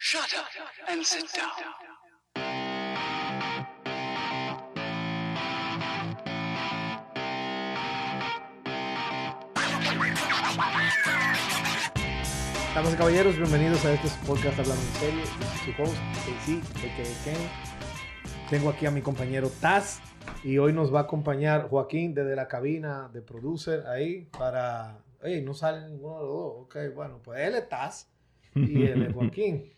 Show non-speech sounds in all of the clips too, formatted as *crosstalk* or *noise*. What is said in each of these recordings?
Shut up and sit down. Damas y caballeros, bienvenidos a este podcast Hablando en Serie. Yo soy su host, KC, a.k.a. Ken. Tengo aquí a mi compañero Taz y hoy nos va a acompañar Joaquín desde la cabina de producer ahí para... Ey, no sale ninguno de los dos. Ok, bueno, pues él es Taz y él es *laughs* Joaquín.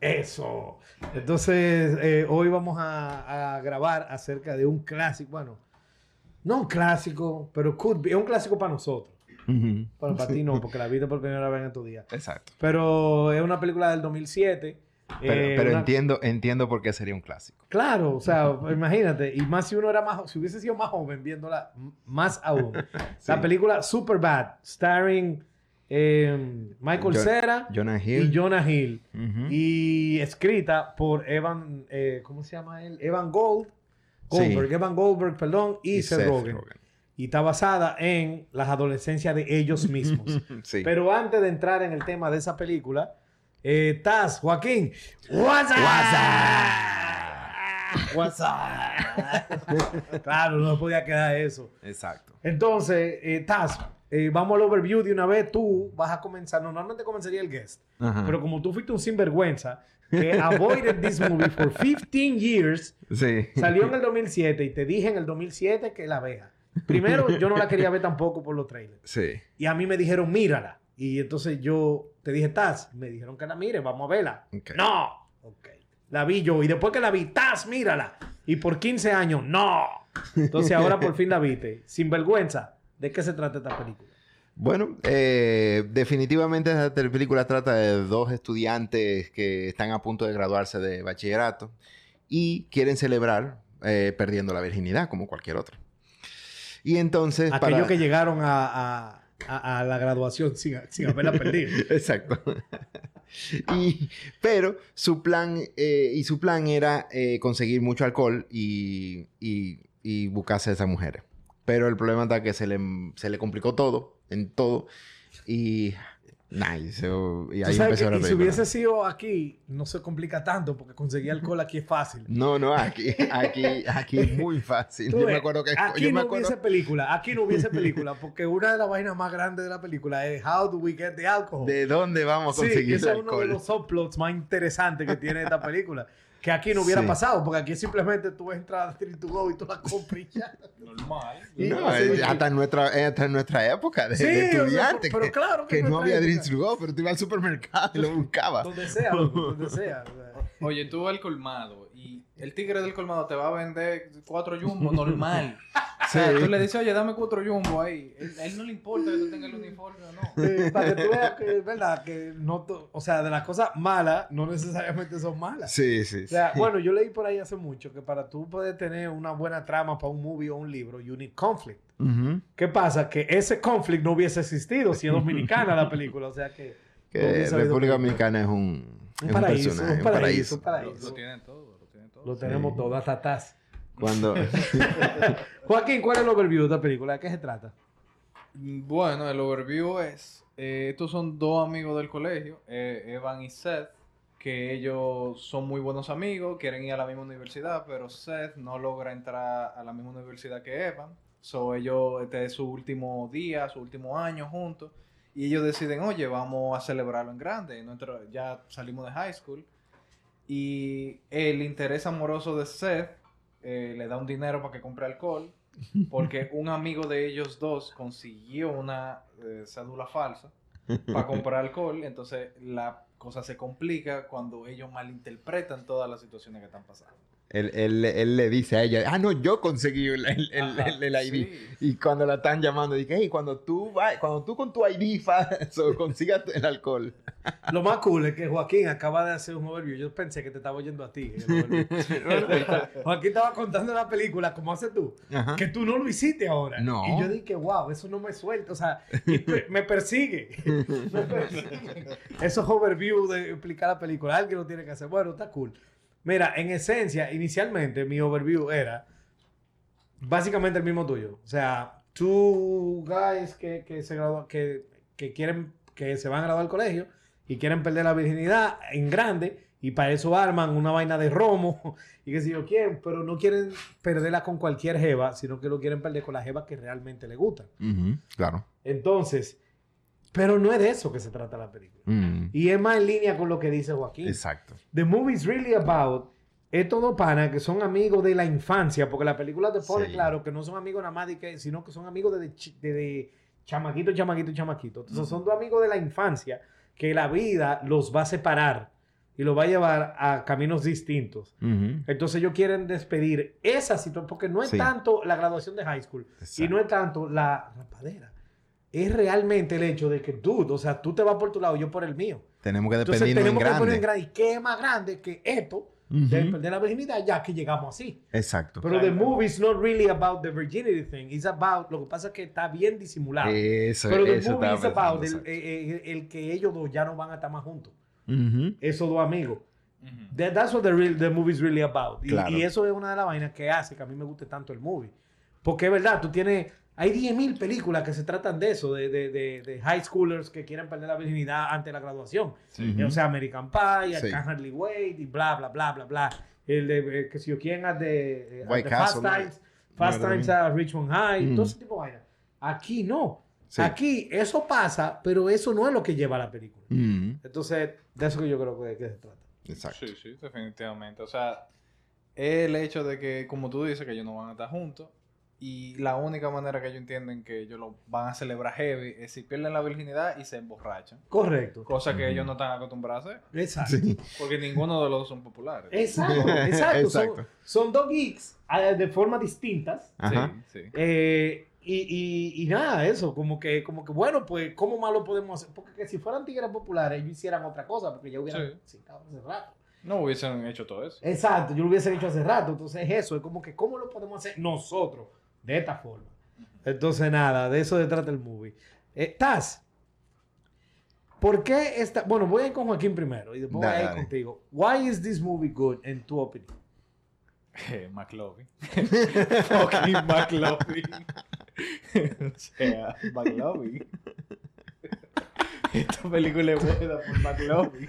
Eso. Entonces, eh, hoy vamos a, a grabar acerca de un clásico, bueno, no un clásico, pero could be- es un clásico para nosotros. Bueno, para ti no, porque la viste por primera vez en tu día. Exacto. Pero es una película del 2007. Pero, eh, pero una- entiendo, entiendo por qué sería un clásico. Claro, o sea, imagínate. Y más si uno era más, si hubiese sido más joven viéndola, más aún. *laughs* Sí. La película Superbad, starring eh, Michael Cera Jonah y. Jonah Hill. Y escrita por Evan, eh, ¿cómo se llama él? Evan Gold. Sí. Goldberg, Evan Goldberg, perdón, y, Y Seth, Seth Rogen. Rogen. Y está basada en las adolescencias de ellos mismos. *laughs* Sí. Pero antes de entrar en el tema de esa película, eh, Taz, Joaquín, what's up? What's up? *laughs* claro, no podía quedar eso. Exacto. Entonces, eh, Taz, eh, vamos al overview de una vez. Tú vas a comenzar. Normalmente comenzaría el guest. Ajá. Pero como tú fuiste un sinvergüenza que *laughs* avoided this movie for 15 years, Sí. salió en el 2007 y te dije en el 2007 que la vea. Primero, yo no la quería ver tampoco por los trailers. Sí. Y a mí me dijeron, mírala. Y entonces yo te dije, Taz. Me dijeron que la mire, vamos a verla. No. Ok. La vi yo. Y después que la vi, Taz, mírala. Y por 15 años, no. Entonces ahora por fin la viste. Sin vergüenza. ¿De qué se trata esta película? Bueno, eh, definitivamente esta película trata de dos estudiantes que están a punto de graduarse de bachillerato y quieren celebrar eh, perdiendo la virginidad como cualquier otro. Y entonces... Aquellos para- que llegaron a, a- a- a la graduación sin, sin haberla perdido. *laughs* Exacto. *laughs* y, pero su plan, eh, y su plan era eh, conseguir mucho alcohol y, y, buscarse a esas mujeres. Pero el problema está que se le, se le complicó todo, en todo. Y, y, se- y ahí empezó que- la y si hubiese sido aquí, no se complica tanto porque conseguir alcohol aquí es fácil. No, no, aquí, aquí, aquí es muy fácil. Tú Yo me acuerdo que... aquí yo me no acuerdo... hubiese película, aquí no hubiese película, porque una de las vainas más grandes de la película es How do we get the alcohol? ¿De dónde vamos a sí, conseguir ese el es uno de alcohol? los subplots más interesantes que tiene esta película. Que aquí no hubiera Sí. pasado, porque aquí simplemente tú entras a Street to Go y tú la compras y ya. Normal. Y- No, sí, eh, hasta en nuestra, eh, hasta en nuestra época de, Sí, de estudiante. pero que, claro que que no había drinks to go, pero tú ibas al supermercado y lo buscabas. Donde sea, donde sea. o sea. Oye, tú vas al colmado y el tigre del colmado te va a vender cuatro jumbo *laughs* normal. O sea, tú le dices, oye, dame cuatro jumbo ahí. Él- A él no le importa que tú tengas el uniforme o no. Para que tú veas que es verdad que no, to- o sea, de las cosas malas no necesariamente son malas. Sí, sí, O sí. sea, bueno, yo leí por ahí hace mucho que para tú poder tener una buena trama para un movie o un libro, you need conflict. ¿Qué pasa? Que ese conflict no hubiese existido si es dominicana la película. O sea que. Que no República. Dominicana es un, Un es paraíso, personaje, un paraíso, un paraíso. lo tienen todo, lo tienen todo. Lo tenemos todo, hasta Taz. Cuando... *laughs* Joaquín, ¿cuál es el overview de esta película? ¿De qué se trata? Bueno, el overview es, eh, estos son dos amigos del colegio, eh, Evan y Seth, que ellos son muy buenos amigos, quieren ir a la misma universidad, pero Seth no logra entrar a la misma universidad que Evan. So ellos, este es su último día, su último año juntos, y ellos deciden, oye, vamos a celebrarlo en grande. Nuestro, ya salimos de high school. Y el interés amoroso de Seth eh, le da un dinero para que compre alcohol. Porque *laughs* un amigo de ellos dos consiguió una eh, cédula falsa para comprar alcohol. Entonces la cosa se complica cuando ellos malinterpretan todas las situaciones que están pasando. Él, él- él le dice a ella, ah, no, yo conseguí el, el, el- Ajá, el- el ID. sí. Y cuando la están llamando, dije, hey, cuando tú, va- cuando tú con tu ID *laughs* so, consigas el alcohol. Lo más cool es que Joaquín acaba de hacer un overview. Yo pensé que te estaba oyendo a ti. *laughs* *laughs* Joaquín estaba contando la película, como haces tú, Ajá. que tú no lo hiciste ahora. No. Y yo dije, wow, eso no me suelta. O sea, me persigue. me persigue. Eso es overview de explicar la película. Alguien lo tiene que hacer. Bueno, está cool. Mira, en esencia, inicialmente mi overview era básicamente el mismo tuyo. O sea, two guys que, que se graduan, que, que quieren que se van a graduar del colegio y quieren perder la virginidad en grande y para eso arman una vaina de romo *laughs* y qué sé yo quién, pero no quieren perderla con cualquier jeva, sino que lo quieren perder con la jeva que realmente le gusta. Claro. Entonces, pero no es de eso que se trata la película. Mm, Y es más en línea con lo que dice Joaquín. Exacto. The movie is really about es todo pana que son amigos de la infancia, porque la película te pone Sí. claro que no son amigos nada más de que, sino que son amigos desde chi- desde chamaquito, chamaquito, chamaquito. Entonces son dos amigos de la infancia que la vida los va a separar y los va a llevar a caminos distintos. Entonces ellos quieren despedir esa situación, porque no es Sí. tanto la graduación de high school y no es tanto la rapadera. Es realmente el hecho de que, dude, o sea, tú te vas por tu lado, yo por el mío. Tenemos que Entonces dependernos en tenemos que en grande. grande. ¿Y qué es más grande que esto de perder la virginidad ya que llegamos así? Exacto. Pero the Claro. movie is not really about the virginity thing. It's about... Lo que pasa es que está bien disimulado. Eso, Pero the eso movie is about pensando, el, eh, eh, el que ellos dos ya no van a estar más juntos. exacto. Ujú, Esos dos amigos. That- that's what the, real, the movie is really about. Y, Claro. y eso es una de las vainas que hace que a mí me guste tanto el movie. Porque es verdad, tú tienes... Hay 10.000 películas que se tratan de eso, de, de, de, de high schoolers que quieren perder la virginidad antes de la graduación. Ujú. O sea, American Pie, Sí. I Can't Hardly Wait y bla, bla, bla, bla, bla. El de, eh, que si yo quién, at de, eh, Fast. Times, Fast No, Times Richmond High, Mm. todo ese tipo de vaina. Aquí no. Sí. Aquí eso pasa, pero eso no es lo que lleva a la película. Ujú, Entonces, de eso que yo creo que, que se trata. Exacto. Sí, sí, definitivamente. O sea, el hecho de que, como tú dices, que ellos no van a estar juntos. Y la única manera que ellos entienden que ellos lo van a celebrar heavy es si pierden la virginidad y se emborrachan. Correcto. Cosa que ellos no están acostumbrados a hacer. Exacto. Sí. Porque ninguno de los dos son populares. Exacto, *laughs* exacto. Son, Exacto. son dos geeks eh, de formas distintas. Ajá. Sí, sí. Eh, y, y, y nada, eso, como que, como que, bueno, pues, ¿cómo más lo podemos hacer? Porque que si fueran tigres populares, ellos hicieran otra cosa, porque ya hubieran Sí. hace rato. No hubiesen hecho todo eso. Exacto, yo lo hubiese hecho hace rato. Entonces es eso, es como que, ¿cómo lo podemos hacer nosotros? De esta forma. Entonces, nada, de eso se trata el movie. Eh, Taz, ¿por qué esta? Bueno, voy a ir con Joaquín primero y después voy a ir Dale. contigo. Why is this movie good, en tu opinión? Eh, McLovin. *laughs* Fucking McLovin. *laughs* o sea, McLovin. *laughs* Esta película es buena por McLovin.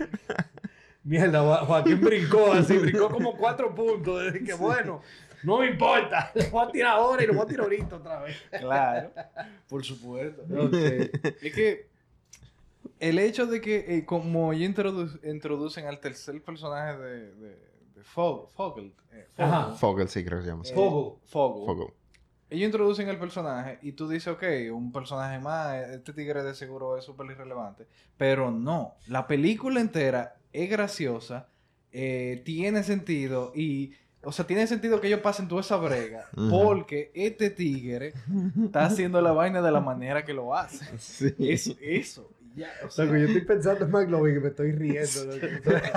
Mierda, Jo- Joaquín brincó así, brincó como cuatro puntos. Desde que, bueno, no me importa. *laughs* Le voy a tirar ahora y lo voy a tirar ahorita otra vez. Claro, *laughs* por supuesto. *laughs* Es que el hecho de que, eh, como ya introdu- introducen al tercer personaje de, de, de Fog- Fogel, eh, Fogel, Ajá. Fogel, sí, creo que se llama. así. eh, Fogel. Fogel. Fogel. Ellos introducen el personaje y tú dices, ok, un personaje más, este tigre de seguro es súper irrelevante. Pero no, la película entera es graciosa, eh, tiene sentido y, o sea, tiene sentido que ellos pasen toda esa brega porque este tigre está haciendo la vaina de la manera que lo hace. *laughs* Sí. Eso, eso. Ya, o sea, Loco, yo estoy pensando en McLovin y me estoy riendo. loco.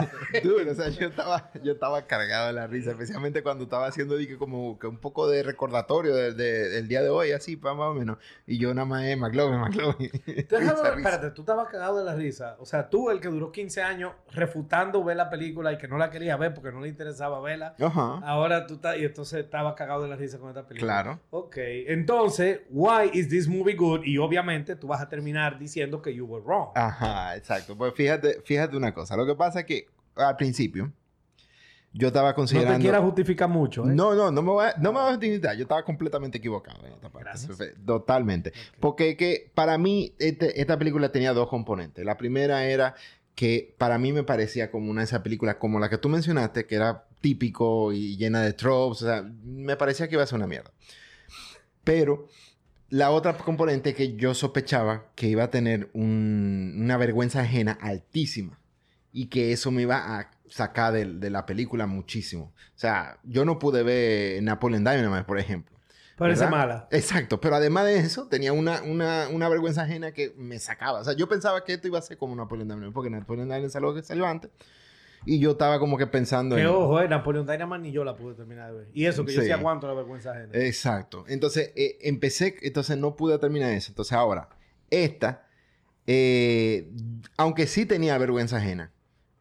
*laughs* Dude, o sea, yo estaba, yo estaba cargado de la risa, especialmente cuando estaba haciendo dije, como que un poco de recordatorio de- de- del día de hoy, así, más o menos. Y yo nada más, eh, McLovin, McLovin. Risa. espérate, tú estabas cagado de la risa. O sea, tú, el que duró 15 años refutando ver la película y que no la quería ver porque no le interesaba verla. Ajá, Ahora tú estás, y entonces estabas cagado de la risa con esta película. claro. Ok, entonces, why is this movie good? Y obviamente tú vas a terminar diciendo que you were wrong. Ajá, exacto. Pues fíjate, fíjate una cosa. Lo que pasa es que al principio yo estaba no considerando... te quieras justificar mucho. ¿eh? No, no, no me voy a, no me voy a justificar. Yo estaba completamente equivocado en esta parte. Gracias. Totalmente. Ok. Porque que para mí este- esta película tenía dos componentes. La primera era que para mí me parecía como una de esas películas como la que tú mencionaste, que era típico y llena de tropes. O sea, me parecía que iba a ser una mierda. Pero la otra componente que yo sospechaba que iba a tener un- una vergüenza ajena altísima y que eso me iba a sacar de, de la película muchísimo. O sea, yo no pude ver Napoleon Dynamite, por ejemplo. Parece mala. Exacto, pero además de eso, tenía una, una, una vergüenza ajena que me sacaba. O sea, yo pensaba que esto iba a ser como Napoleon Dynamite, porque Napoleon Dynamite es algo que salió antes. Y yo estaba como que pensando Que en... ojo, eh, Napoleon Dynamite ni yo la pude terminar de ver. Y eso, que yo Sí. sí aguanto la vergüenza ajena. Exacto. Entonces, eh, empecé, entonces no pude terminar eso. Entonces, ahora, esta, eh, aunque sí tenía vergüenza ajena,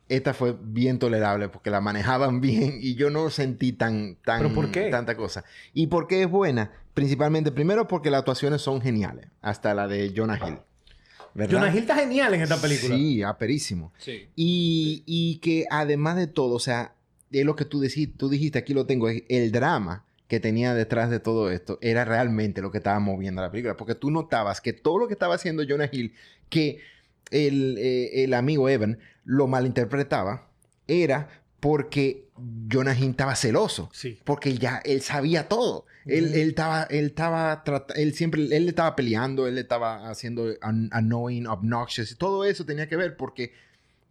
esta fue bien tolerable porque la manejaban *laughs* bien y yo no sentí tan, tan ¿Pero por qué? tanta cosa. ¿Y por qué es buena? Principalmente, primero porque las actuaciones son geniales, hasta la de Jonah Hill. ¿Verdad? Jonah Hill está genial en esta película. Sí, aperísimo. Sí. Y, y que además de todo, o sea, es lo que tú, decí- tú dijiste, aquí lo tengo, es el drama que tenía detrás de todo esto era realmente lo que estaba moviendo la película. Porque tú notabas que todo lo que estaba haciendo Jonah Hill, que el, eh, el amigo Evan lo malinterpretaba, era porque Jonah Hill estaba celoso. Sí. Porque ya él sabía todo. Él, él estaba, él estaba, él siempre, él le estaba peleando, él le estaba haciendo an- annoying, obnoxious, y todo eso tenía que ver porque,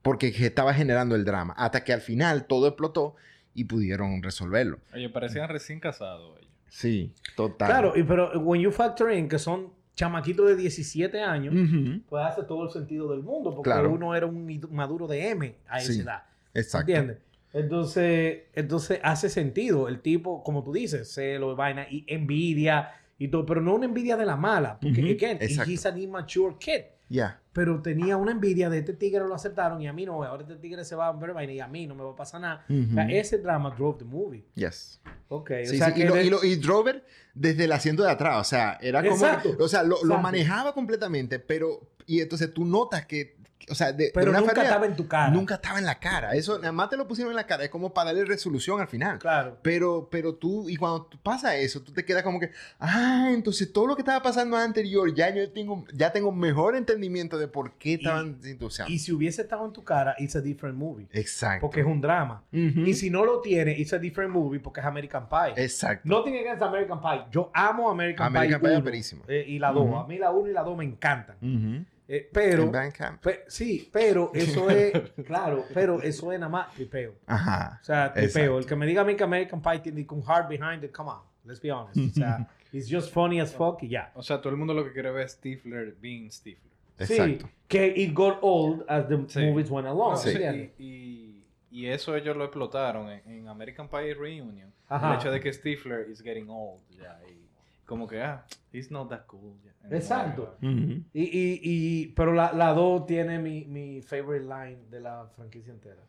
porque que estaba generando el drama. Hasta que al final todo explotó y pudieron resolverlo. Oye, parecían recién casados ellos. Sí, total. Claro, y pero when you factor in que son chamaquitos de 17 años, Ujú, pues hace todo el sentido del mundo, porque Claro. uno era un maduro de M a esa Sí, edad. Exacto. ¿Entiendes? Entonces, entonces hace sentido. El tipo, como tú dices, celo, vaina y envidia y todo, pero no una envidia de la mala, porque Ujú, again, exacto. he's an immature kid. Ya. Pero tenía una envidia de este tigre lo aceptaron y a mí no, ahora este tigre se va a ver vaina y a mí no me va a pasar nada. O sea, ese drama drove the movie. Yes. Ok, Sí, o sea sí, que y, lo, de- y, lo- y Drover desde el asiento de atrás, o sea, era como, Exacto, o sea, lo, lo manejaba completamente, pero, y entonces tú notas que, o sea, de, de pero una nunca estaba en tu cara. Nunca estaba en la cara. Eso, nada más te lo pusieron en la cara. Es como para darle resolución al final. Claro. Pero, pero tú, y cuando pasa eso, tú te quedas como que, ah, entonces todo lo que estaba pasando anterior, ya yo tengo, ya tengo mejor entendimiento de por qué estaban, sea, Y si hubiese estado en tu cara, it's a different movie. exacto. Porque es un drama. Ujú. Y si no lo tiene, it's a different movie porque es American Pie. Exacto. Nothing against American Pie. Yo amo American, American Pie Pie es 1, buenísimo. eh, y la 2. Ujú. A mí la 1 y la 2 me encantan. Ujú. Eh, pero, En Bandcamp. pe- sí, pero eso es, *laughs* claro, pero eso es nada más tripeo. Ajá. O sea, tripeo. Exacto. El que me diga a mí que American Pie tiene con heart behind it, come on, let's be honest. O sea, *laughs* it's just funny as fuck y ya. O sea, todo el mundo lo que quiere ver es Stifler being Stifler. Exacto. Sí, que it got old as the Sí. movies went along. No, Sí. y, y- y eso ellos lo explotaron en, en American Pie Reunion. Ajá. El hecho de que Stifler is getting old ya. Y como que, ah, he's not that cool. Exacto. Y, y, y, pero la, la 2 tiene mi, mi favorite line de la franquicia entera.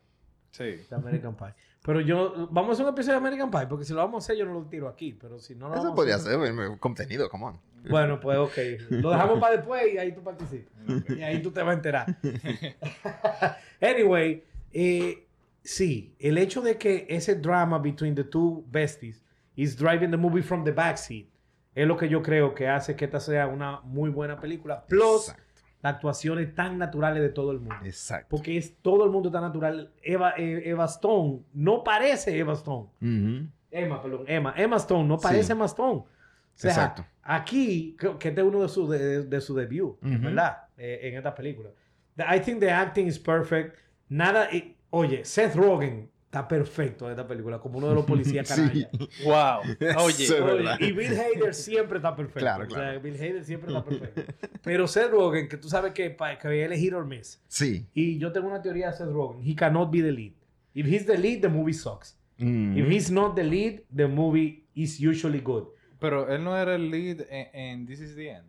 Sí. de American Pie. Pero yo, vamos a hacer un episodio de American Pie, porque si lo vamos a hacer, yo no lo tiro aquí. Pero si no lo Eso vamos a podría hacer- ser bueno, contenido, come on. Bueno, pues ok. Lo dejamos para después y ahí tú participas. Y ahí tú te vas a enterar. *laughs* anyway, eh, sí, el hecho de que ese drama between the two besties is driving the movie from the backseat es lo que yo creo que hace que esta sea una muy buena película. Plus, Exacto. las actuaciones tan naturales de todo el mundo. Exacto. Porque es todo el mundo tan natural. Eva, eh, Eva Stone no parece Eva Stone. Ujú. Emma, perdón, Emma. Emma Stone no parece Sí. Emma Stone. O sea, Exacto. aquí, creo que este es uno de sus de, de su debut, Ujú. ¿verdad? Eh, en esta película. I think the acting is perfect. Nada, eh, oye, Seth Rogen está perfecto en esta película, como uno de los *laughs* policías Sí. canallas. Wow. *laughs* Oye, es y Bill Hader siempre está perfecto. Claro, O sea, claro. Bill Hader siempre está perfecto. *laughs* Pero Seth Rogen, que tú sabes que, que él es hit or miss. Sí. Y yo tengo una teoría de Seth Rogen. He cannot be the lead. If he's the lead, the movie sucks. Ujú. If he's not the lead, the movie is usually good. pero él no era el lead en, en This is the End.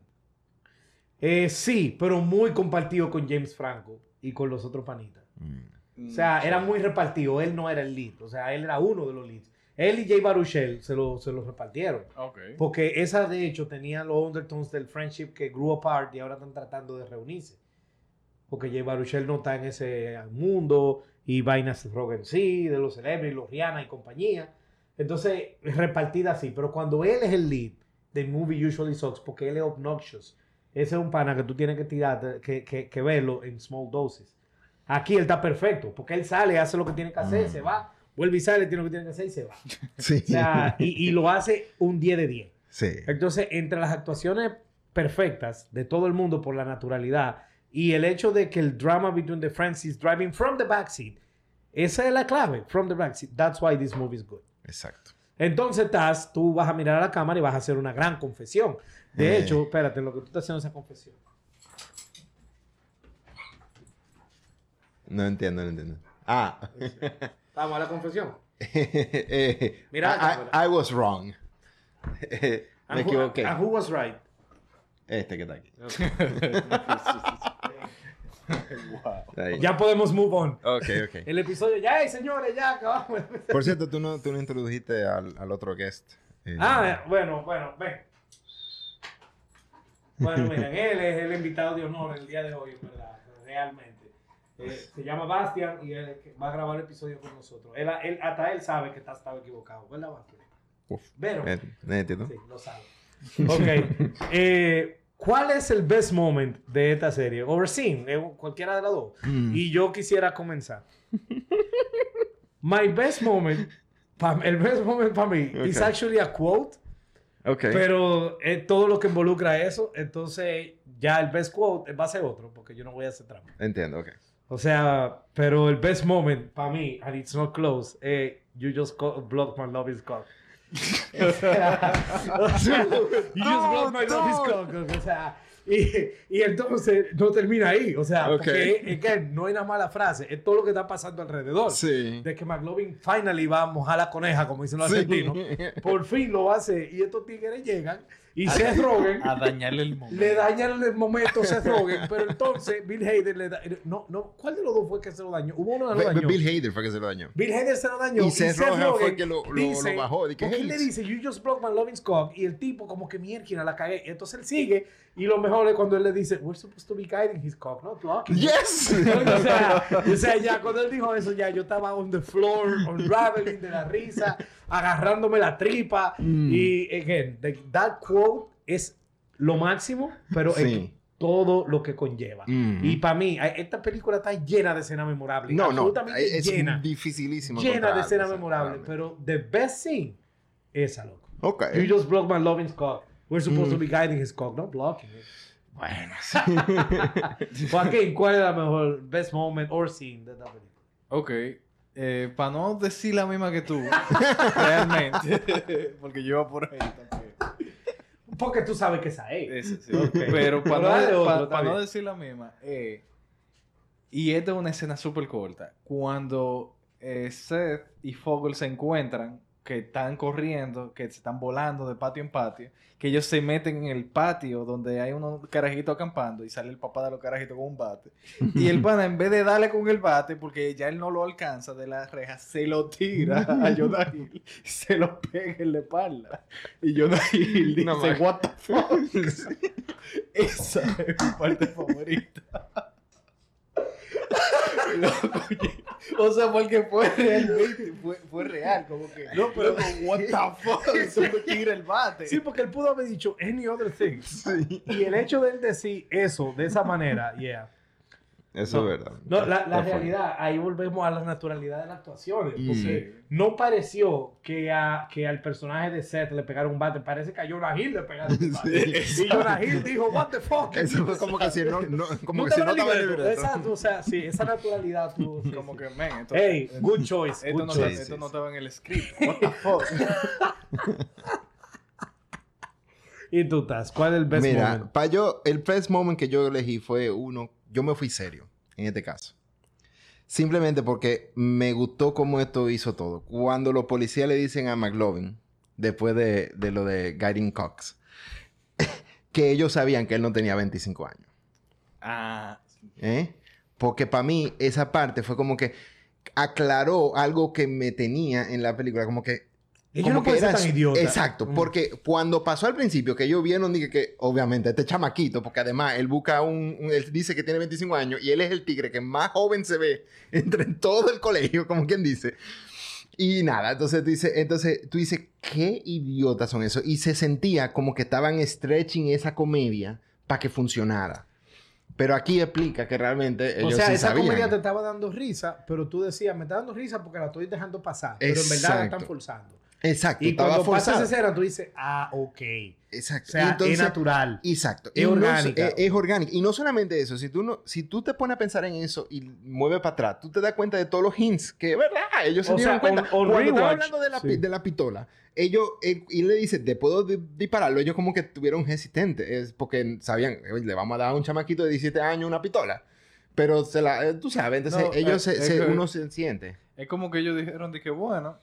Eh, sí, pero muy compartido con James Franco y con los otros panitas. Mm. O sea, era muy repartido. Él no era el lead. O sea, él era uno de los leads. Él y Jay Baruchel se lo, se lo repartieron. Ok. Porque esa, de hecho, tenía los undertones del friendship que grew apart y ahora están tratando de reunirse. Porque Jay Baruchel no está en ese mundo y vainas Rogan sí, de los celebrities, los Rihanna y compañía. Entonces, es repartida así. Pero cuando él es el lead, the movie usually sucks porque él es obnoxious. Ese es un pana que tú tienes que tirar, que, que, que verlo en small doses. Aquí él está perfecto porque él sale, hace lo que tiene que hacer, Mm. se va, vuelve y sale, tiene lo que tiene que hacer y se va. *laughs* Sí. O sea, y, y lo hace un 10 de 10. sí. Entonces, entre las actuaciones perfectas de todo el mundo por la naturalidad y el hecho de que el drama between the friends is driving from the backseat, esa es la clave, from the backseat. That's why this movie is good. Exacto. Entonces, Taz, tú vas a mirar a la cámara y vas a hacer una gran confesión. De Eh. hecho, espérate, lo que tú estás haciendo esa confesión. No entiendo, no entiendo. Ah. Vamos a la confesión. *laughs* Eh, Mira I, was wrong. *laughs* Me And who- equivoqué. and who was right? Este que *laughs* está aquí. Ya podemos move on. Ok, ok. El episodio, ya, hey, señores, ya acabamos. Por cierto, tú no, tú no introdujiste al, al otro guest. Eh, Ah, bueno, bueno, ven. Bueno, miren, él es el invitado de honor el día de hoy, verdad, realmente. Eh, se llama Bastian y él va a grabar el episodio con nosotros. Él, él- hasta él sabe que está, estaba equivocado, ¿verdad, Bastian? Uf. Pero, Eh, nítido. sí, lo sabe. Ok. *laughs* Eh, ¿Cuál es el best moment de esta serie? Overseen, eh, cualquiera de las dos. Mm. Y yo quisiera comenzar. My best moment, pa- el best moment para mí, is Ok. actually a quote, Ok. pero es todo lo que involucra eso. Entonces, ya el best quote va a ser otro, porque yo no voy a hacer trampa. Entiendo, ok. O sea, pero el best moment para mí, and it's not close, eh, you just blocked my love is cock. o sea, o sea, you just blocked my love is cock. O sea, y, y entonces no termina ahí. O sea, Ok. porque es que no hay una mala frase, es todo lo que está pasando alrededor. Sí. De que McLovin finally va a mojar la coneja, como dicen los Sí. argentinos. *laughs* Por fin lo hace. Y estos tigres llegan y Seth Rogen A dañarle el momento. le dañan el momento a Seth Rogen, pero entonces Bill Hader le da... No, no, ¿cuál de los dos fue que se lo dañó? Hubo uno que lo dañó. Bill Hader fue que se lo dañó. Bill Hader se lo dañó. Y Seth Rogen fue que lo- lo- lo bajó, porque "Hey, él le dice, you just broke my loving cock. Y el tipo como que mierda, la cagué. Y entonces él sigue. Y lo mejor es cuando él le dice, we're supposed to be guiding his cock, not blocking. it." Yes. *laughs* o, sea, o sea, ya cuando él dijo eso, ya yo estaba on the floor, unraveling de la risa, agarrándome la tripa. Mm. Y, again, the- that quote es lo máximo, pero es Sí. todo lo que conlleva. Mm. Y para mí, esta película está llena de escenas memorables. No, no. absolutamente Es llena. dificilísimo. Llena de escenas memorables. Pero the best scene, esa, loco. Ok. You just broke my loving cock. We're supposed Mm. to be guiding his cock, not blocking it. Bueno, *laughs* Joaquín, ¿cuál es la mejor best moment or scene de esta película? Ok. Eh, para no decir la misma que tú, *laughs* realmente, *laughs* porque yo iba por ahí también. Porque tú sabes que esa es. Ese sí. Pero para Pero dale no, pa- no decir la misma, eh, y esta es una escena súper corta, cuando eh, Seth y Fogel se encuentran, que están corriendo, que se están volando de patio en patio, que ellos se meten en el patio donde hay unos carajitos acampando y sale el papá de los carajitos con un bate. Y el pana, en vez de darle con el bate, porque ya él no lo alcanza de la reja, se lo tira a Jonah Hill, se lo pega en la espalda. Y Jonah Hill dice, No, what the fuck? Esa es mi parte favorita. *laughs* *laughs* Loco, o sea, porque fue realmente, fue, fue real, como que, no, pero *laughs* what the *laughs* fuck, eso me tira el bate. Sí, porque él pudo haber dicho any other thing. Y el hecho de él decir eso de esa manera, yeah. Eso No. es verdad. No, la, la realidad, ahí volvemos a la naturalidad de las actuaciones. Mm. Porque no pareció que, a, que al personaje de Seth le pegaron un bate. Parece que a Jonah Hill le pegaron un *laughs* bate. Sí. Y Jonah Hill dijo, what the fuck. Eso fue como que si no, no- como No que si no estaba. Exacto, o sea, sí, esa naturalidad sí, Como sí. que, men, esto, Hey, good choice. esto, good no, choice. esto no estaba en el script, what the fuck. *laughs* ¿Y tú estás? ¿Cuál es el best Mira, moment? para yo, el best moment que yo elegí fue uno, yo me fui serio en este caso. Simplemente porque me gustó cómo esto hizo todo. Cuando los policías le dicen a McLovin, después de, de lo de Guiding Cox, *laughs* que ellos sabían que él no tenía 25 años. Ah, ¿eh? Porque para mí esa parte fue como que aclaró algo que me tenía en la película, como que Ellos como no pueden que ser tan idiotas. Exacto, Mm. porque cuando pasó al principio, que ellos vieron, dije que obviamente este chamaquito, porque además él busca un, un- él dice que tiene 25 años y él es el tigre que más joven se ve *laughs* entre todo el colegio, como quien dice. Y nada, entonces tú dices, entonces tú dices, qué idiotas son esos. Y se sentía como que estaban stretching esa comedia para que funcionara. Pero aquí explica que realmente ellos O sea, sí esa sabían. comedia te estaba dando risa, pero tú decías, me está dando risa porque la estoy dejando pasar. Pero en verdad la están Exacto. forzando. Exacto, Y estaba cuando pasa forzado. esa escena, tú dices, ah, ok. Exacto. O sea, entonces- es natural. Exacto. Es orgánica. es, es orgánica. Y no solamente eso, si tú, no, si tú te pones a pensar en eso y mueves para atrás, tú te das cuenta de todos los hints que, ¿verdad? Ellos se O dieron sea, cuenta. on- on Cuando estaba hablando de la, sí. de la pistola, ellos, eh, y le dice, ¿te puedo di- dispararlo? Ellos como que tuvieron hesitentes, es porque sabían, "Oye, le vamos a dar a un chamaquito de 17 años una pistola. Pero se la, eh, tú sabes, entonces No, ellos eh, se, se- que- uno se siente. Es como que ellos dijeron de que, bueno,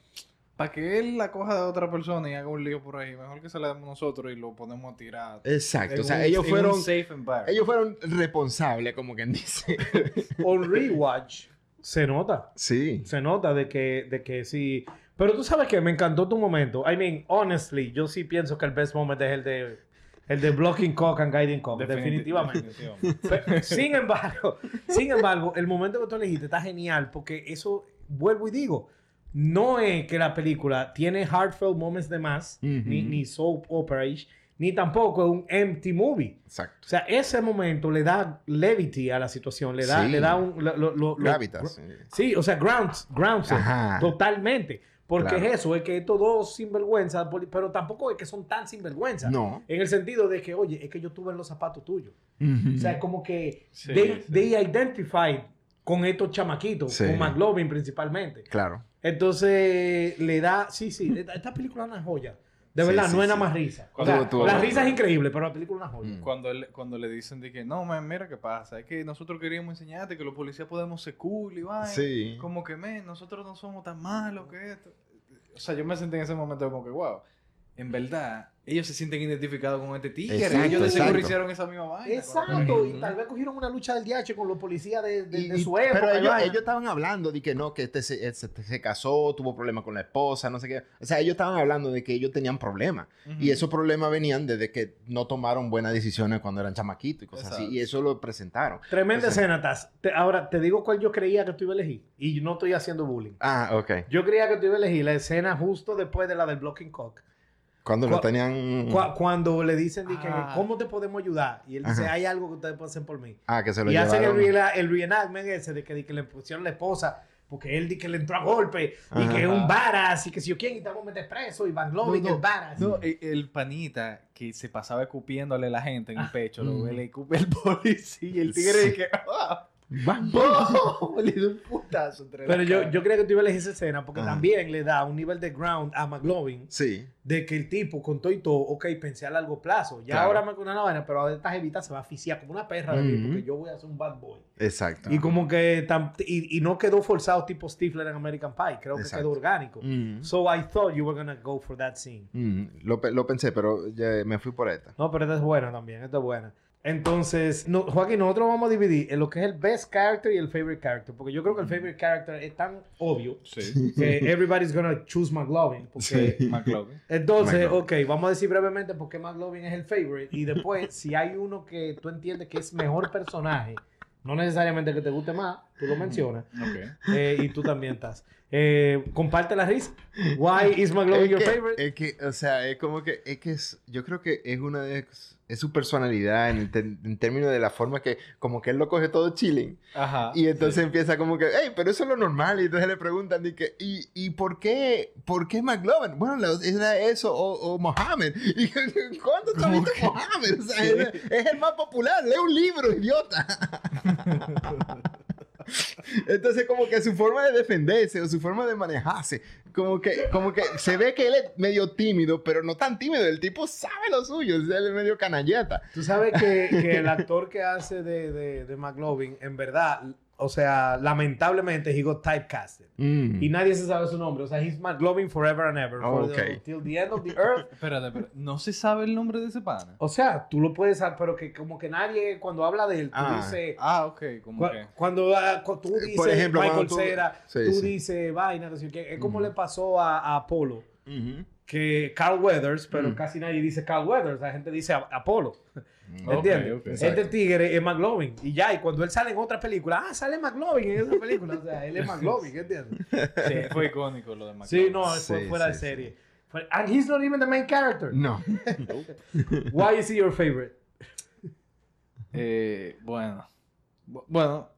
para que él la coja de otra persona y haga un lío por ahí, mejor que se la demos nosotros y lo ponemos a tirar. Exacto. en O sea, un- ellos fueron, safe ellos fueron responsables, como quien dice. *laughs* On rewatch, se nota. sí. Se nota de que, de que sí. Pero tú sabes que me encantó tu momento. I mean, honestly, yo sí pienso que el best moment es el de El de Blocking Cock and Guiding Cock, definitivamente. Fe- Sin embargo, sin embargo, el momento que tú elegiste está genial porque eso, vuelvo y digo, no es que la película tiene heartfelt moments de más, ni, ni soap opera ni tampoco es un empty movie. Exacto. O sea, ese momento le da levity a la situación, le da, Sí. le da un... lo- lo- lo- Gravitas. Sí, o sea, grounds, grounds it, Ajá. totalmente. Porque Claro. es eso, es que estos dos sinvergüenza, poli- pero tampoco es que son tan sinvergüenza. No. En el sentido de que, oye, es que yo estuve en los zapatos tuyos. O sea, como que Sí, they, sí. they identified con estos chamaquitos, Sí. con McLovin principalmente. Claro. Entonces, le da, sí, sí, esta, esta película es una joya. De verdad, sí, no es sí. nada más risa. O sea, tuvo la buena. risa es increíble, pero la película es una joya. Mm. Cuando, él- cuando le dicen de que no, man, mira qué pasa, es que nosotros queríamos enseñarte que los policías podemos ser cool y vaina. Sí. Como que, men, nosotros no somos tan malos que esto. O sea, yo me sentí en ese momento como que, wow, en verdad, ellos se sienten identificados con este tigre. Exacto, ellos de seguro hicieron esa misma vaina. Exacto, y tal vez cogieron una lucha del DH con los policías de, de- Y- de su época. pero ellos, ellos estaban hablando de que no, que este se, se- se casó, tuvo problemas con la esposa, no sé qué. O sea, ellos estaban hablando de que ellos tenían problemas. Ujú. Y esos problemas venían desde que no tomaron buenas decisiones cuando eran chamaquitos y cosas así. Exacto. Y eso lo presentaron. Tremenda escena, Taz. Te- ahora, te digo cuál yo creía que tú ibas a elegir. Y no estoy haciendo bullying. Ah, ok. Yo creía que tú ibas a elegir la escena justo después de la del Blocking Cock. Cuando lo Cu- tenían... Cu- cuando le dicen de que, Ah. ¿cómo te podemos ayudar? Y él dice, Ajá. hay algo que ustedes pueden hacer por mí. Ah, que se lo Y hacen el, rela- el reenactment ese de que, de que le pusieron la esposa porque él di que le entró a golpe y Ajá. que es un varas y que si yo quién y te vamos a meter preso y Van Loving No, no. el varas. No, el, el panita que se pasaba escupiéndole a la gente en el pecho, lo Mm. ve, le escupe el *laughs* policía y el tigre Sí. dice que ¡ah! ¡Oh! *laughs* le dio un putazo entre Pero yo, yo creo que tú ibas a elegir esa escena porque Ajá. también le da un nivel de ground a McLovin Sí. de que el tipo con todo y todo, ok, pensé a largo plazo. Ya Claro. ahora me con una vaina, pero esta jevita se va a asfixiar como una perra de mí Ujú. porque yo voy a ser un bad boy. Exacto. Y como que tam- y, y no quedó forzado tipo Stifler en American Pie, creo que Exacto. quedó orgánico. Mm. So I thought you were gonna go for that scene. Mm, Lo, lo pensé, pero ya me fui por esta. No, pero esta es buena también, esta es buena. Entonces, no, Joaquín, nosotros vamos a dividir en lo que es el best character y el favorite character, porque yo creo que el favorite character es tan obvio Sí. que everybody's gonna choose McLovin, porque Sí. McLovin. Entonces, McLovin. ok, vamos a decir brevemente por qué McLovin es el favorite. Y después, si hay uno que tú entiendes que es mejor personaje, no necesariamente que te guste más, tú lo mencionas. Ok. eh, y tú también estás. Eh, comparte la risa. Why is McLovin your que, favorite? Es que, o sea, es como que, es que es, yo creo que es una de, es su personalidad en, en términos de la forma que, como que él lo coge todo chilling. Ajá. Y entonces empieza como que, hey, pero eso es lo normal. Y entonces le preguntan, y, que, ¿y, ¿y por qué, por qué McLovin? Bueno, era eso, o, o Mohammed. *laughs* Y, ¿Cuándo tú has visto Mohammed? O sea, es, es el más popular, lee un libro, idiota. *laughs* Entonces, como que su forma de defenderse o su forma de manejarse, como que, como que se ve que él es medio tímido, pero no tan tímido. El tipo sabe lo suyo, él es medio canalleta. Tú sabes que, que el actor que hace de, de, de McLovin, en verdad, o sea, lamentablemente, he got typecasted. Mm. Y nadie se sabe su nombre. O sea, he's McLovin forever and ever. for the- Ok. till the end of the earth. *laughs* Espérate, espérate. ¿No se sabe el nombre de ese pana? O sea, tú lo puedes saber, pero que como que nadie, cuando habla de él, tú Ah. dices... Ah, ok. Como Cu- que... Cuando cu- tú dices Por ejemplo, Michael tú- Cera, Sí, tú sí. dices vaina, no sé qué. Es como le pasó a, a Apolo, que Carl Weathers, pero Mm. casi nadie dice Carl Weathers, la gente dice A- *laughs* Apolo. Ok, ¿Entiendes? ok. Este tigre es McLovin. Y ya, y cuando él sale en otra película, ah, sale McLovin en esa película. O sea, él es *laughs* McLovin, ¿entiendes? Sí, fue icónico lo de McLovin. Sí, no, fue Sí, fuera de sí, serie. Fue- And he's not even the main character. No. *laughs* Why is he your favorite? Eh, bueno. Bu- Bueno,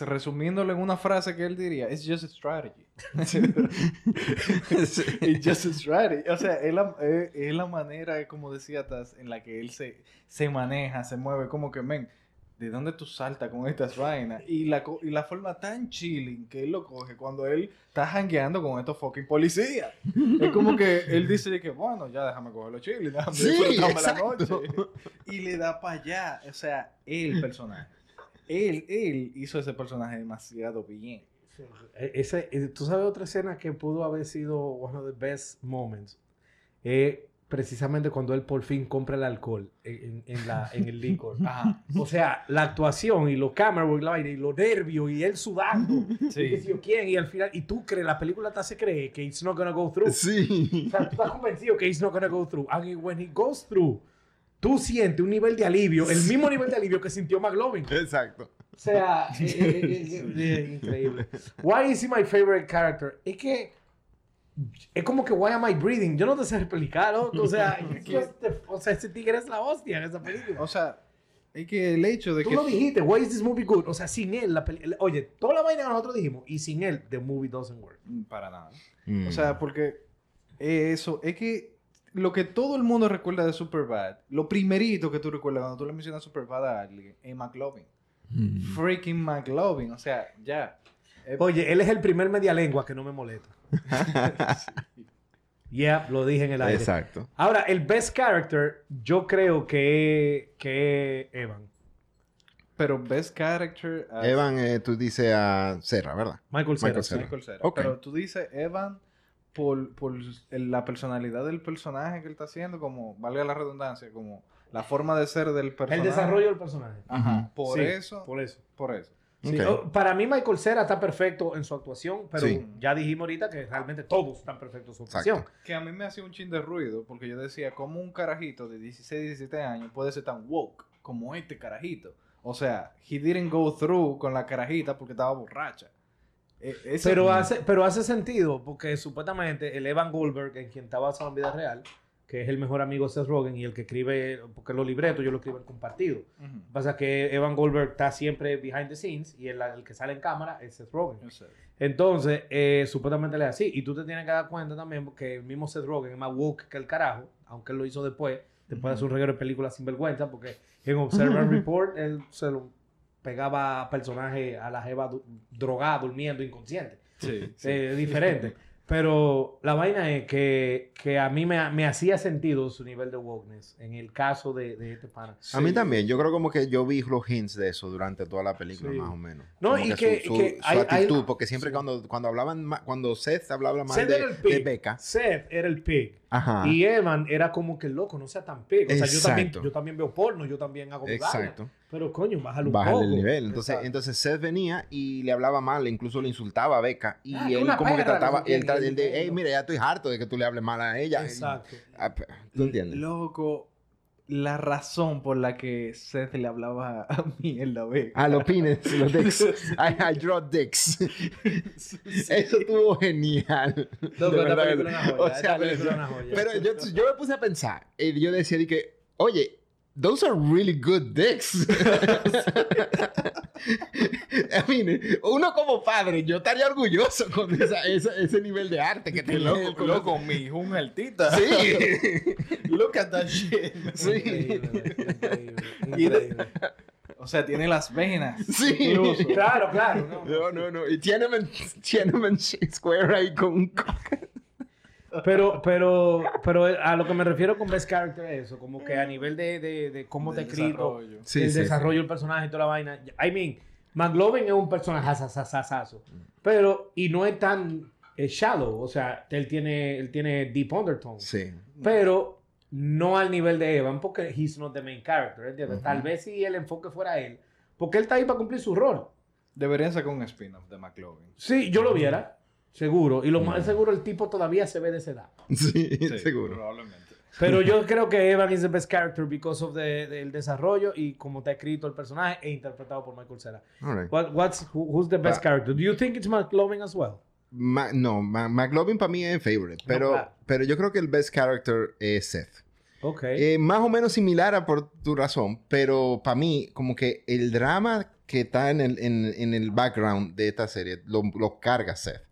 resumiéndolo en una frase que él diría, it's just a strategy. It's *laughs* just a strategy. O sea, es la, es- es la manera, como decía Taz, en la que él se, se maneja, se mueve, como que, men, ¿de dónde tú saltas con estas vainas? Y la, y la forma tan chilling que él lo coge cuando él está jangueando con estos fucking policías. Es como que él dice de que, bueno, ya déjame cogerlo chilling, déjame Sí, la noche. Y le da para allá. O sea, el personaje. Él, él hizo ese personaje demasiado bien. E- Ese, eh, tú sabes otra escena que pudo haber sido one of the best moments. Eh, precisamente cuando él por fin compra el alcohol en, en- la, en el licor. *laughs* Ajá. O sea, la actuación y los camera work, la vaina, y los nervios y él sudando. *laughs* Sí. Y que si yo quién, y al final, y tú crees, la película te hace creer que it's not gonna go through. Sí. O sea, tú estás convencido que it's not gonna go through. And when he goes through, tú sientes un nivel de alivio, el mismo nivel de alivio que sintió McLovin. Exacto. O sea, *laughs* eh, eh, eh, increíble. Why is he my favorite character? Es que es como que why am I breathing? Yo no te sé explicar, loco. O sea, *laughs* este- o sea, ese tigre es la hostia en esa película. O sea, es que el hecho de Tú que... lo dijiste, why is this movie good? O sea, sin él, la peli- Oye, toda la vaina que nosotros dijimos, y sin él, the movie doesn't work. Mm, Para nada. Mm. O sea, porque eso, es que lo que todo el mundo recuerda de Superbad, lo primerito que tú recuerdas cuando tú le mencionas Superbad a alguien, es McLovin. Mm. Freaking McLovin, o sea, ya. Eh, Oye, él es el primer media lengua que no me molesta. *laughs* Yeah, lo dije en el aire. Exacto. Ahora, el best character, yo creo que, que es Evan. Pero best character as Evan, eh, tú dices a Serra, ¿verdad? Michael Cera. Michael sí. Cera. Michael Cera. Ok. Pero tú dices Evan por, por la personalidad del personaje que él está haciendo, como, valga la redundancia, como la forma de ser del personaje. El desarrollo del personaje. Ajá. Por Sí, eso, Por eso. por eso. Sí, Para mí Michael Cera está perfecto en su actuación, pero Sí. ya dijimos ahorita que realmente todos están perfectos en su actuación. Exacto. Que a mí me hacía un chin de ruido, porque yo decía, ¿cómo un carajito de 16, 17 años puede ser tan woke como este carajito? O sea, he didn't go through con la carajita porque estaba borracha. E- Pero hace, pero hace sentido, porque supuestamente el Evan Goldberg, en quien está basado en vida real, que es el mejor amigo de Seth Rogen y el que escribe, porque los libretos yo lo escribo en compartido. Lo que pasa es que Evan Goldberg está siempre behind the scenes y el, el que sale en cámara es Seth Rogen. Entonces, eh, supuestamente le es así. Y tú te tienes que dar cuenta también que el mismo Seth Rogen es más woke que el carajo, aunque él lo hizo después, después de hacer un reguero de películas sin vergüenza, porque en Observe and *laughs* Report él se lo pegaba a personajes a la jeva drogada, durmiendo, inconsciente. Sí, sí. Eh, diferente. *laughs* Pero la vaina es que, que a mí me, me hacía sentido su nivel de wokeness en el caso de, de este pana. A mí también. Yo creo como que yo vi los hints de eso durante toda la película, Sí. más o menos. No, Como y que- su, que hay- actitud, porque siempre sí. cuando, cuando hablaban, cuando Seth hablaba mal Seth de, de. Becca. Seth era el pig. Ajá. Y Evan era como que loco, no sea tan pig. O sea, yo también, Exacto. yo también veo porno, yo también hago vaina. Pero coño, bájalo un Bájale poco. el nivel. Entonces, Exacto. entonces Seth venía y le hablaba mal, incluso le insultaba a Becca. Y Ah, él como que trataba, no él, y él de, él- hey, mira, ya estoy harto de que tú le hables mal a ella. Exacto. Ah, ¿Tú entiendes? Loco, la razón por la que Seth le hablaba a *laughs* mí en la vez. Ah, los pines, *laughs* los dicks. I, I draw dicks. Eso estuvo genial. Esta película es una joya, O esta sea, película es una *laughs* joya. Pero yo, yo me puse a pensar. Y yo decía de que, oye, those are really good dicks. *laughs* I mean, uno como padre, yo estaría orgulloso con esa- esa- ese nivel de arte que tiene. loco, con- loco, mi hijo un altita. Sí. *laughs* Look at that shit. Sí. Increíble, increíble. O sea, tiene las venas. Sí. Incluso. Claro, claro. No, No, no, no. Y Tiananmen Square ahí con un cock. Pero, pero, pero a lo que me refiero con best character es eso, como que a nivel de, de, de cómo te escrito, desarrollo. Sí, el sí, desarrollo del personaje y toda la vaina. I mean, McLovin es un personaje asasasasazo, pero y no es tan eh, shallow, o sea, él tiene, él tiene deep undertones, Sí. pero no al nivel de Evan porque he's not the main character, ¿entiendes? Ujú. Tal vez si el enfoque fuera él, porque él está ahí para cumplir su rol. Deberían sacar un spin-off de McLovin. Sí, yo lo viera, seguro, y lo más seguro el tipo todavía se ve de esa edad. *laughs* Sí, seguro. Probablemente. Pero yo *laughs* creo que Evan is the best character because of the, del desarrollo y cómo está escrito el personaje e interpretado por Michael Cera. All right. What, what's, who- who's the best Pa- character? Do you think it's McLovin as well? Ma- no, Ma- McLovin para mí es favorite, pero, claro. pero yo creo que el best character es Seth. Ok. Eh, más o menos similar a por tu razón, pero para mí como que el drama que está en el, en, en el background de esta serie lo, lo carga Seth.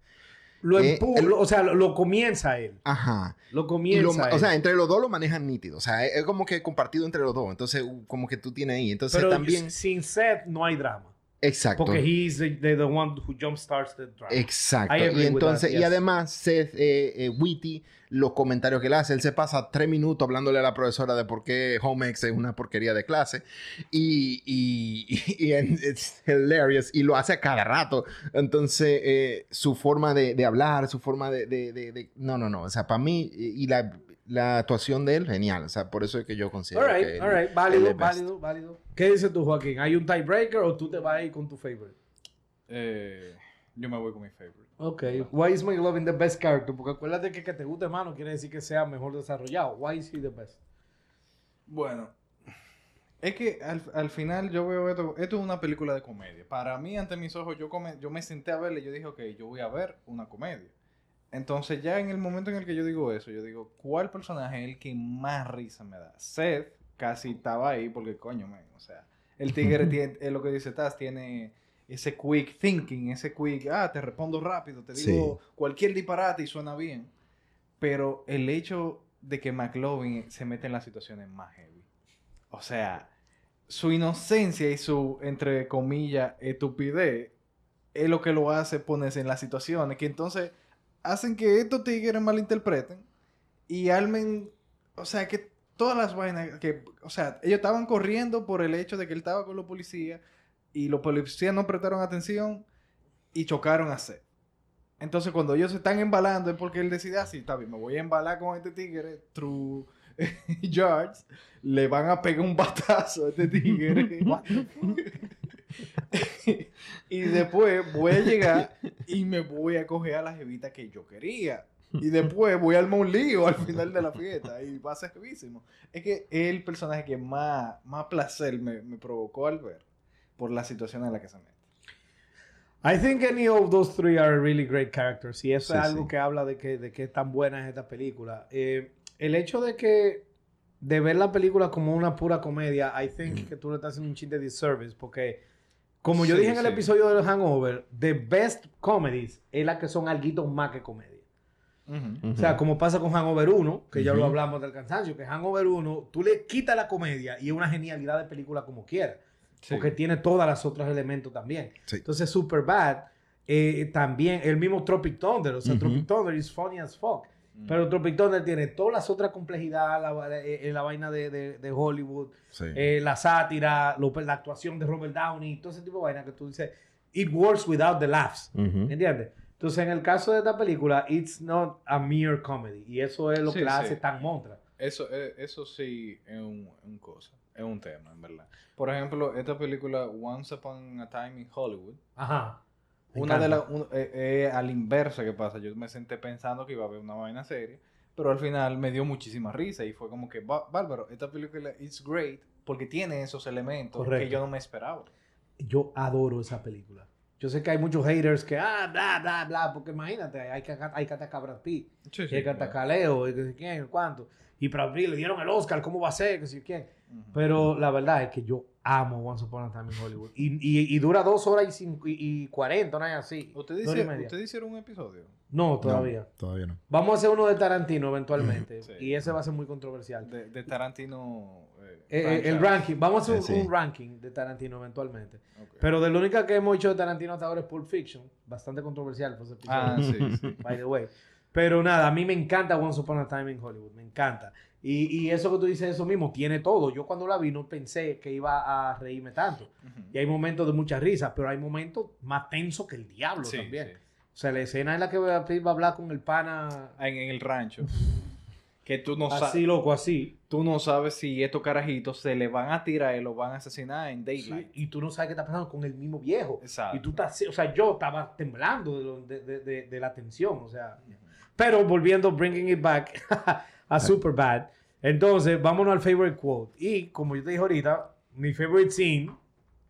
Lo eh, empu- el- lo- o sea, lo, lo comienza él. Ajá. Lo comienza lo ma- él. o sea, entre los dos lo manejan nítido. O sea, es, es como que compartido entre los dos. Entonces, como que tú tienes ahí. Entonces, Pero también... sin Seth no hay drama. Exacto. Porque he's the, the, the one who jumpstarts the drama. Exacto. Y entonces, that, y además, Seth eh, eh, Witty, los comentarios que él hace, él se pasa tres minutos hablándole a la profesora de por qué Home Ex es una porquería de clase. Y, y, y en- it's hilarious. Y lo hace a cada rato. Entonces, eh, su forma de, de hablar, su forma de, de- de- de- No, no, no. O sea, para mí, y la, la actuación de él, genial. O sea, por eso es que yo considero All right, que él- all right. él Válido, válido, válido. ¿Qué dices tú, Joaquín? ¿Hay un tiebreaker o tú te vas a ir con tu favorite? Eh, yo me voy con mi favorite. Ok. Why is McLovin the best character? Porque acuérdate que que te guste más no quiere decir que sea mejor desarrollado. Why is he the best? Bueno, Es que al, al final yo veo esto, esto es una película de comedia. Para mí, ante mis ojos, yo, come- yo me senté a verla y yo dije, ok, yo voy a ver una comedia. Entonces ya en el momento en el que yo digo eso, yo digo, ¿cuál personaje es el que más risa me da? Seth casi estaba ahí porque, coño, man, o sea, el tigre *laughs* tiene, es lo que dice Taz, tiene ese quick thinking, ese quick, ah, te respondo rápido, te digo cualquier disparate y suena bien. Pero el hecho de que McLovin se mete en las situaciones más heavy. O sea, su inocencia y su, entre comillas, estupidez es lo que lo hace ponerse en las situaciones que entonces hacen que estos tigres malinterpreten y armen, o sea, que todas las vainas que, o sea, ellos estaban corriendo por el hecho de que él estaba con los policías y los policías no prestaron atención y chocaron a Seth. Entonces, cuando ellos se están embalando es porque él decide así, está bien, me voy a embalar con este tigre, True *laughs* Yards, le van a pegar un batazo a este tigre. *laughs* y después voy a llegar y me voy a coger a la jevita que yo quería. Y después voy a armar un lío al final de la fiesta y va a ser jevísimo. Es que es el personaje que más, más placer me, me provocó al ver por la situación en la que se mete. I think any of those three are really great characters. Y eso Sí, es algo sí. que habla de que, de que tan buena es esta película. Eh, el hecho de que de ver la película como una pura comedia, I think que tú le estás haciendo un chin de disservice porque como yo Sí, dije en el sí. episodio del Hangover, the best comedies es la que son algo más que comedia. O sea, como pasa con Hangover 1, que ya lo hablamos del cansancio, que Hangover 1, tú le quitas la comedia y es una genialidad de película como quiera. Sí. Porque tiene todos los otros elementos también. Sí. Entonces, Superbad, eh, también, el mismo Tropic Thunder, o sea. Tropic Thunder is funny as fuck. Mm. Pero Tropic Thunder tiene todas las otras complejidades, la, va- eh, eh, la vaina de, de- de Hollywood, Sí. eh, la sátira, lo- la actuación de Robert Downey, todo ese tipo de vaina que tú dices, it works without the laughs. Ujú. ¿Entiendes? Entonces, en el caso de esta película, it's not a mere comedy. Y eso es lo Sí, que la sí. hace tan montra. Eso, eh, eso sí es un, un cosa, es un tema, en verdad. Por ejemplo, esta película Once Upon a Time in Hollywood, Ajá. Me una de las, un- eh, eh, al inverso que pasa, yo me senté pensando que iba a haber una vaina seria, pero al final me dio muchísima risa y fue como que, "Bá- bárbaro, esta película is great porque tiene esos elementos Correcto. que yo no me esperaba. Yo adoro esa película. Yo sé que hay muchos haters que, ah, bla, bla, bla, porque imagínate, hay que, hay que atacar a Brad Pitt, Sí, y hay que atacar a Leo, y que sé quién, cuánto. Y Brad Pitt le dieron el Oscar, ¿cómo va a ser? Que sé quién. Pero la verdad es que yo amo Once Upon a Time in Hollywood. Y, y, y dura dos horas y, cinco, y, y 40, no es así. ¿Ustedes hicieron, media. ¿Ustedes hicieron un episodio? No, todavía. No, todavía no. Vamos a hacer uno de Tarantino eventualmente. Sí. Y ese va a ser muy controversial. De, de Tarantino. eh, Eh, eh, el ranking, vamos a hacer Sí, un, sí. un ranking de Tarantino eventualmente. Pero de lo única que hemos hecho de Tarantino hasta ahora es Pulp Fiction. Bastante controversial fue ese episodio. Ah, sí, sí. *laughs* by the way. Pero nada, a mí me encanta Once Upon a Time in Hollywood, me encanta. Y, y eso que tú dices, eso mismo, tiene todo. Yo cuando la vi no pensé que iba a reírme tanto. Ujú. Y hay momentos de mucha risa, pero hay momentos más tensos que el diablo Sí, también. sí. O sea, la escena en la que va a hablar con el pana En, en el rancho. *laughs* Que tú no, así, sabes, loco, así. tú no sabes si estos carajitos se le van a tirar y lo van a asesinar en Sí, Daylight. y tú no sabes qué está pasando con el mismo viejo. Exacto. Y tú estás, o sea, yo estaba temblando de, lo- de, de- de- de la tensión, o sea. Pero volviendo, bringing it back *laughs* a Superbad. Entonces, vámonos al favorite quote. Y como yo te dije ahorita, mi favorite scene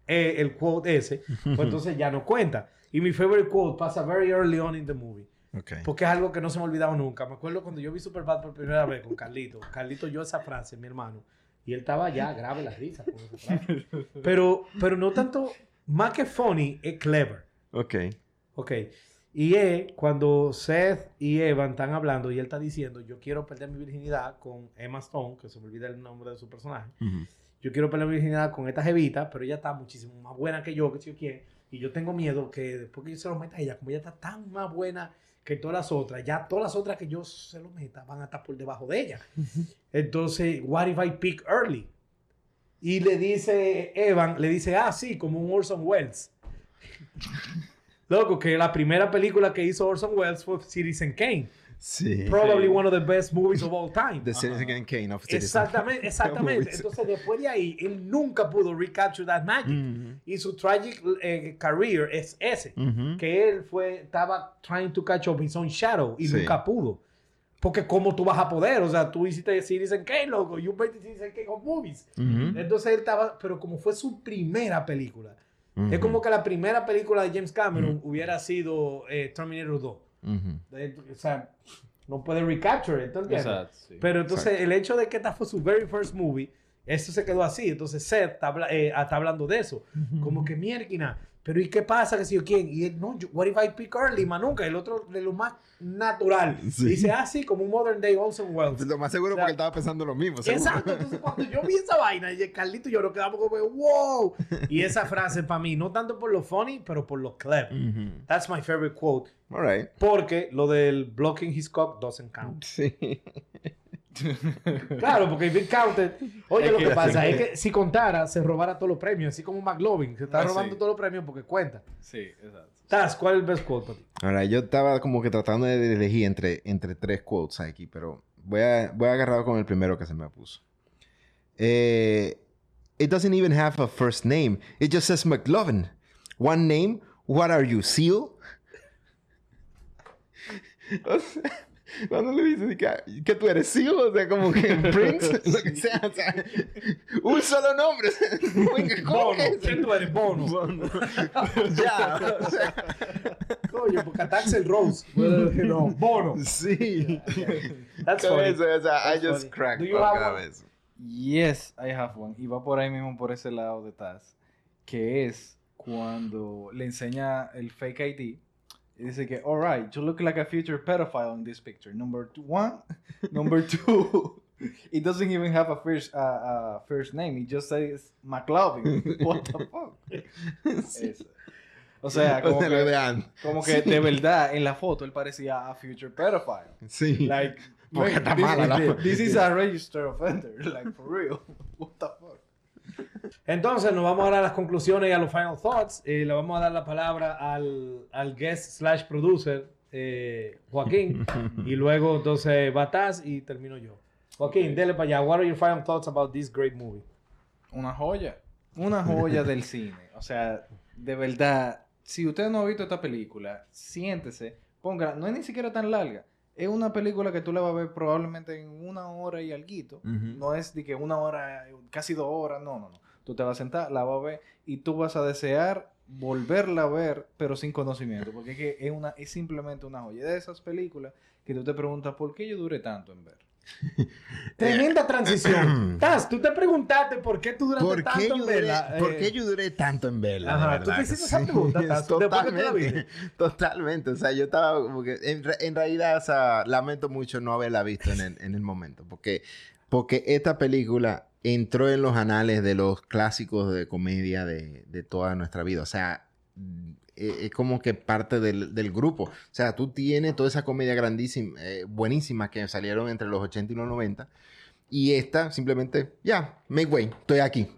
es el quote ese, pues *laughs* entonces ya no cuenta. Y mi favorite quote pasa very early on in the movie. Ok. Porque es algo que no se me ha olvidado nunca. Me acuerdo cuando yo vi Superbad por primera vez con Carlito. *laughs* Carlito oyó esa frase, mi hermano. Y él estaba ya grave la risa con esa frase. *laughs* Pero, pero no tanto, más que funny, es clever. Ok. Ok. Y es cuando Seth y Evan están hablando y él está diciendo, yo quiero perder mi virginidad con Emma Stone, que se me olvida el nombre de su personaje. Yo quiero perder mi virginidad con esta jevita, pero ella está muchísimo más buena que yo, que si yo quién. Y yo tengo miedo que después que yo se lo meta a ella, como ella está tan más buena que todas las otras, ya todas las otras que yo se lo meta van a estar por debajo de ella. Entonces, what if I pick early? Y le dice Evan, le dice, ah, sí, como un Orson Welles. Loco, que la primera película que hizo Orson Welles fue Citizen Kane. Sí. Probably one of the best movies of all time. The Citizen Kane of Citizen. Exactamente, *laughs* exactamente. Entonces, después de ahí, él nunca pudo recapture that magic. Ujú. Y su tragic eh, career es ese. Ujú. Que él fue, estaba trying to catch up his own shadow y Sí. nunca pudo. Porque ¿cómo tú vas a poder? O sea, tú hiciste Citizen Kane, loco. You made the Citizen Kane of movies. Ujú. Entonces él estaba... Pero como fue su primera película. Es Ujú. como que la primera película de James Cameron hubiera sido eh, Terminator 2. Ujú. Eh, O sea, no puede recapture it, ¿tú entiendes? Exacto, sí. Pero entonces el hecho de que esta fue su very first movie, eso se quedó así. Entonces Seth está, eh, está hablando de eso. Como que mierda. Pero ¿y qué pasa? Que si yo quién? Y él, no, yo- what if I pick early? Más nunca. El otro de lo más natural. Sí. Dice así, como un modern day Orson Welles. Lo más seguro O sea, porque él estaba pensando lo mismo. seguro. Exacto, entonces cuando yo vi esa vaina y Carlito y yo nos quedamos como, wow. Y esa frase para mí, no tanto por lo funny, pero por lo clever. Ujú. That's my favorite quote. All right. Porque lo del blocking his cock doesn't count. Sí. Claro, porque if it counted. Oye, Es lo que- que pasa es que si contara, se robara todos los premios. Así como McLovin, se está Ah, robando sí. todos los premios porque cuenta. Sí, exacto. Taz, ¿cuál es el best quote para ti? Ahora, yo estaba como que tratando de elegir entre, entre tres quotes aquí, pero voy a, voy a agarrar con el primero que se me puso. Eh, it doesn't even have a first name. It just says McLovin. One name. What are you, Seal? O *laughs* sea, *laughs* cuando le dices que, que tú eres Seal, o sea, como que *laughs* Prince, lo que sea, o sea, un solo nombre. *laughs* ¿cómo Bono. que tú eres? Bono. Bono. *laughs* ya, o sea, Coño, porque ataques el Rose. no, Bono. sí. That's Con funny. eso, o sea, I That's just funny. cracked Do you have cada one? vez. Yes, I have one. Y va por ahí mismo, por ese lado de Taz. Que es cuando le enseña el fake ID. Y dice que, alright, you look like a future pedophile in this picture. Number two, one. *laughs* Number two, *laughs* it doesn't even have a first, uh, uh, first name. It just says McLovin. *laughs* What the fuck? Eso. O sea, como O sea, que, como que de verdad en la foto él parecía a future pedophile. Sí. Like, Porque man, está this, mala la- this- this is a registered offender. Like, for real. What the fuck? Entonces nos vamos a dar a las conclusiones y a los final thoughts. Eh, le vamos a dar la palabra al, al guest slash producer, eh, Joaquín. *laughs* y luego entonces va Taz y termino yo. Joaquín, dele para allá. What are your final thoughts about this great movie? Una joya. Una joya del cine. O sea, de verdad, si usted no ha visto esta película, siéntese, ponga, no es ni siquiera tan larga. Es una película que tú le vas a ver probablemente en una hora y alguito. Ujú. No es de que una hora, casi dos horas, no, no, no. Tú te vas a sentar, la vas a ver y tú vas a desear volverla a ver, pero sin conocimiento. Porque es que es, una, es simplemente una joya de esas películas que tú te preguntas, ¿por qué yo duré tanto en ver? *laughs* Tremenda transición. *clears throat* Taz, tú te preguntaste por qué tú duraste ¿Por qué, tanto yo en duré, verla. ¿Por Eh, qué yo duré tanto en verla? Ajá, tú te hiciste esa pregunta, *laughs* Taz, totalmente. *laughs* Totalmente. O sea, yo estaba como que... En, en realidad, o sea, lamento mucho no haberla visto en el, en el momento. Porque, porque esta película entró en los anales de los clásicos de comedia de, de toda nuestra vida. O sea, mm, es, es como que parte del, del grupo. O sea, tú tienes toda esa comedia grandísima, eh, buenísima que salieron entre los 80 y los 90. Y esta simplemente, ya, make way, estoy aquí.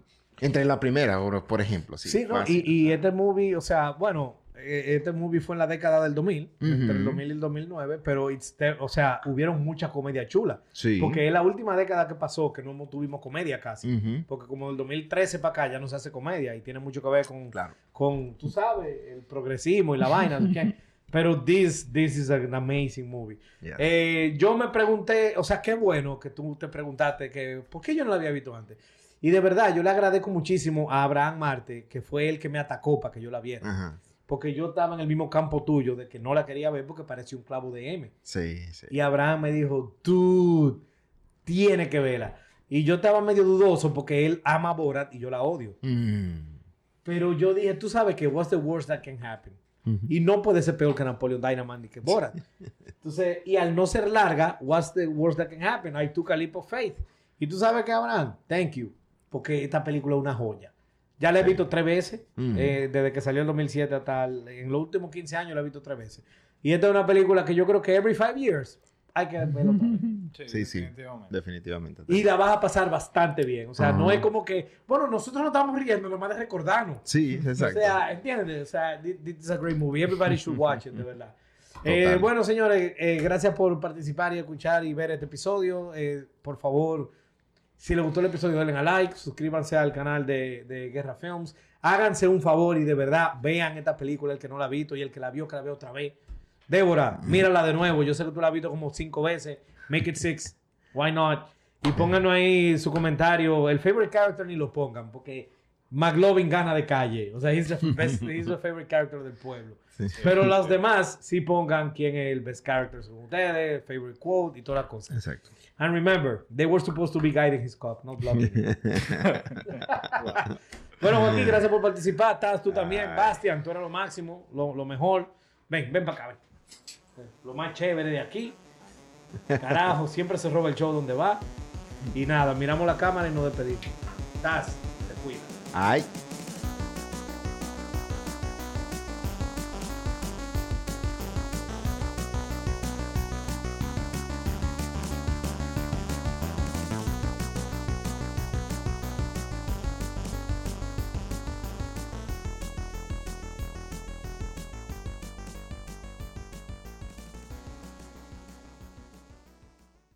Entre la primera, por, ejemplo. Sí, Sí. Y, y este movie, o sea, bueno, este movie fue en la década del 2000, entre el Ujú. 2000 y el 2009, pero, it's o sea, hubieron mucha comedia chula. Sí. Porque es la última década que pasó que no tuvimos comedia casi. Porque como del 2013 para acá ya no se hace comedia y tiene mucho que ver con, Claro. con tú sabes, el progresismo y la vaina. Pero this, this is an amazing movie. Yeah. Eh, yo me pregunté, o sea, qué bueno que tú te preguntaste que, ¿por qué yo no la había visto antes? Y de verdad, yo le agradezco muchísimo a Abraham Marte, que fue el que me atacó para que yo la viera. Ajá. Porque yo estaba en el mismo campo tuyo de que no la quería ver porque parecía un clavo de M. Sí, sí. Y Abraham me dijo, dude, tiene que verla. Y yo estaba medio dudoso porque él ama a Borat y yo la odio. Mm. Pero yo dije, tú sabes que what's the worst that can happen? Ujú. Y no puede ser peor que Napoleon Dynamite ni que Borat. *laughs* Entonces, y al no ser larga, what's the worst that can happen? I took a leap of faith. Y tú sabes que, Abraham, thank you. Porque esta película es una joya. Ya la he visto tres veces, eh, desde que salió en 2007 hasta el- en los últimos 15 años la he visto tres veces. Y esta es una película que yo creo que every five years hay que otra vez. *laughs* Sí, sí. definitivamente. Definitivamente. Y la vas a pasar bastante bien. O sea, no es como que, bueno, nosotros no estamos riendo, nomás de recordarnos. Sí, exacto. O sea, ¿entiendes? O sea, thi- this is a great movie. Everybody should watch it, de verdad. *laughs* Eh, bueno, señores, eh, gracias por participar y escuchar y ver este episodio. Eh, por favor, si les gustó el episodio, denle a like, suscríbanse al canal de, de Guerra Films. Háganse un favor y de verdad vean esta película, el que no la ha visto y el que la vio, que la vea otra vez. Débora, mírala de nuevo. Yo sé que tú la has visto como cinco veces. Make it six. Why not? Y pónganos ahí su comentario. El favorite character ni lo pongan, porque McLovin gana de calle. O sea, he's the, *laughs* best, he's the favorite character del pueblo. Sí. Pero los demás sí pongan quién es el best character según ustedes, favorite quote y toda la cosa. Exacto. And remember, they were supposed to be guiding his cock, not blocking him. bueno, Joaquín, gracias por participar. Estás tú también. Bastian, tú eres lo máximo, lo, lo mejor. Ven, ven para acá, ven. Lo más chévere de aquí. Carajo, siempre se roba el show donde va. Y nada, miramos la cámara y nos despedimos. Taz, te cuidas. Ay.